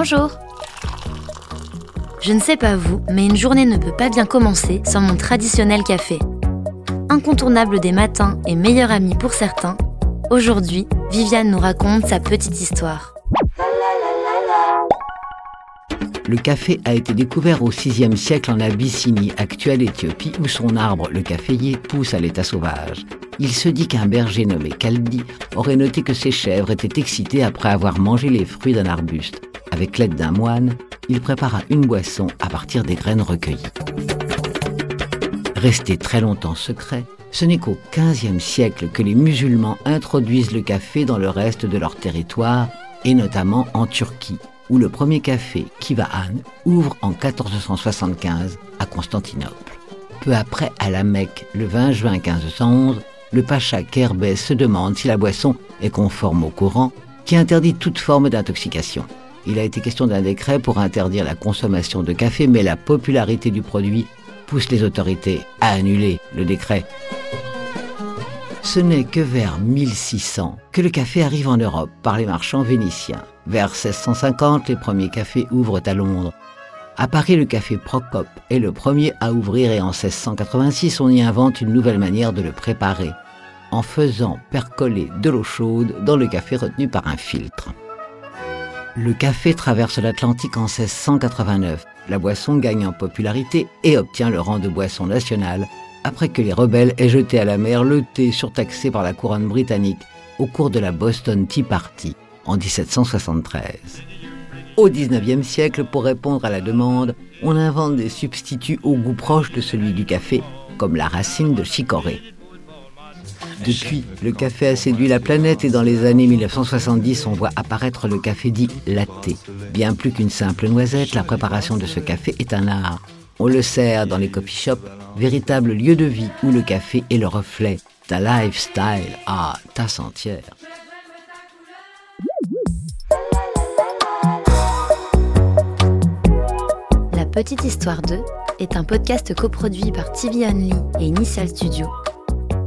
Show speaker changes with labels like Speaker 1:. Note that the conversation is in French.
Speaker 1: Bonjour Je ne sais pas vous, mais une journée ne peut pas bien commencer sans mon traditionnel café. Incontournable des matins et meilleur ami pour certains, aujourd'hui, Viviane nous raconte sa petite histoire.
Speaker 2: Le café a été découvert au VIe siècle en Abyssinie, actuelle Éthiopie, où son arbre, le caféier, pousse à l'état sauvage. Il se dit qu'un berger nommé Kaldi aurait noté que ses chèvres étaient excitées après avoir mangé les fruits d'un arbuste. Avec l'aide d'un moine, il prépara une boisson à partir des graines recueillies. Resté très longtemps secret, ce n'est qu'au XVe siècle que les musulmans introduisent le café dans le reste de leur territoire, et notamment en Turquie, où le premier café, Kivaan, ouvre en 1475 à Constantinople. Peu après, à la Mecque, le 20 juin 1511, le pacha Kerbès se demande si la boisson est conforme au Coran, qui interdit toute forme d'intoxication. Il a été question d'un décret pour interdire la consommation de café, mais la popularité du produit pousse les autorités à annuler le décret. Ce n'est que vers 1600 que le café arrive en Europe par les marchands vénitiens. Vers 1650, les premiers cafés ouvrent à Londres. À Paris, le café Procope est le premier à ouvrir et en 1686, on y invente une nouvelle manière de le préparer, en faisant percoler de l'eau chaude dans le café retenu par un filtre. Le café traverse l'Atlantique en 1689. La boisson gagne en popularité et obtient le rang de boisson nationale après que les rebelles aient jeté à la mer le thé surtaxé par la couronne britannique au cours de la Boston Tea Party en 1773. Au XIXe siècle, pour répondre à la demande, on invente des substituts au goût proche de celui du café, comme la racine de chicorée. Depuis, le café a séduit la planète et dans les années 1970, on voit apparaître le café dit latte. Bien plus qu'une simple noisette, la préparation de ce café est un art. On le sert dans les coffee shops, véritable lieu de vie où le café est le reflet d'un lifestyle à tasse entière.
Speaker 1: La Petite Histoire 2 est un podcast coproduit par TV Only et Initial Studio,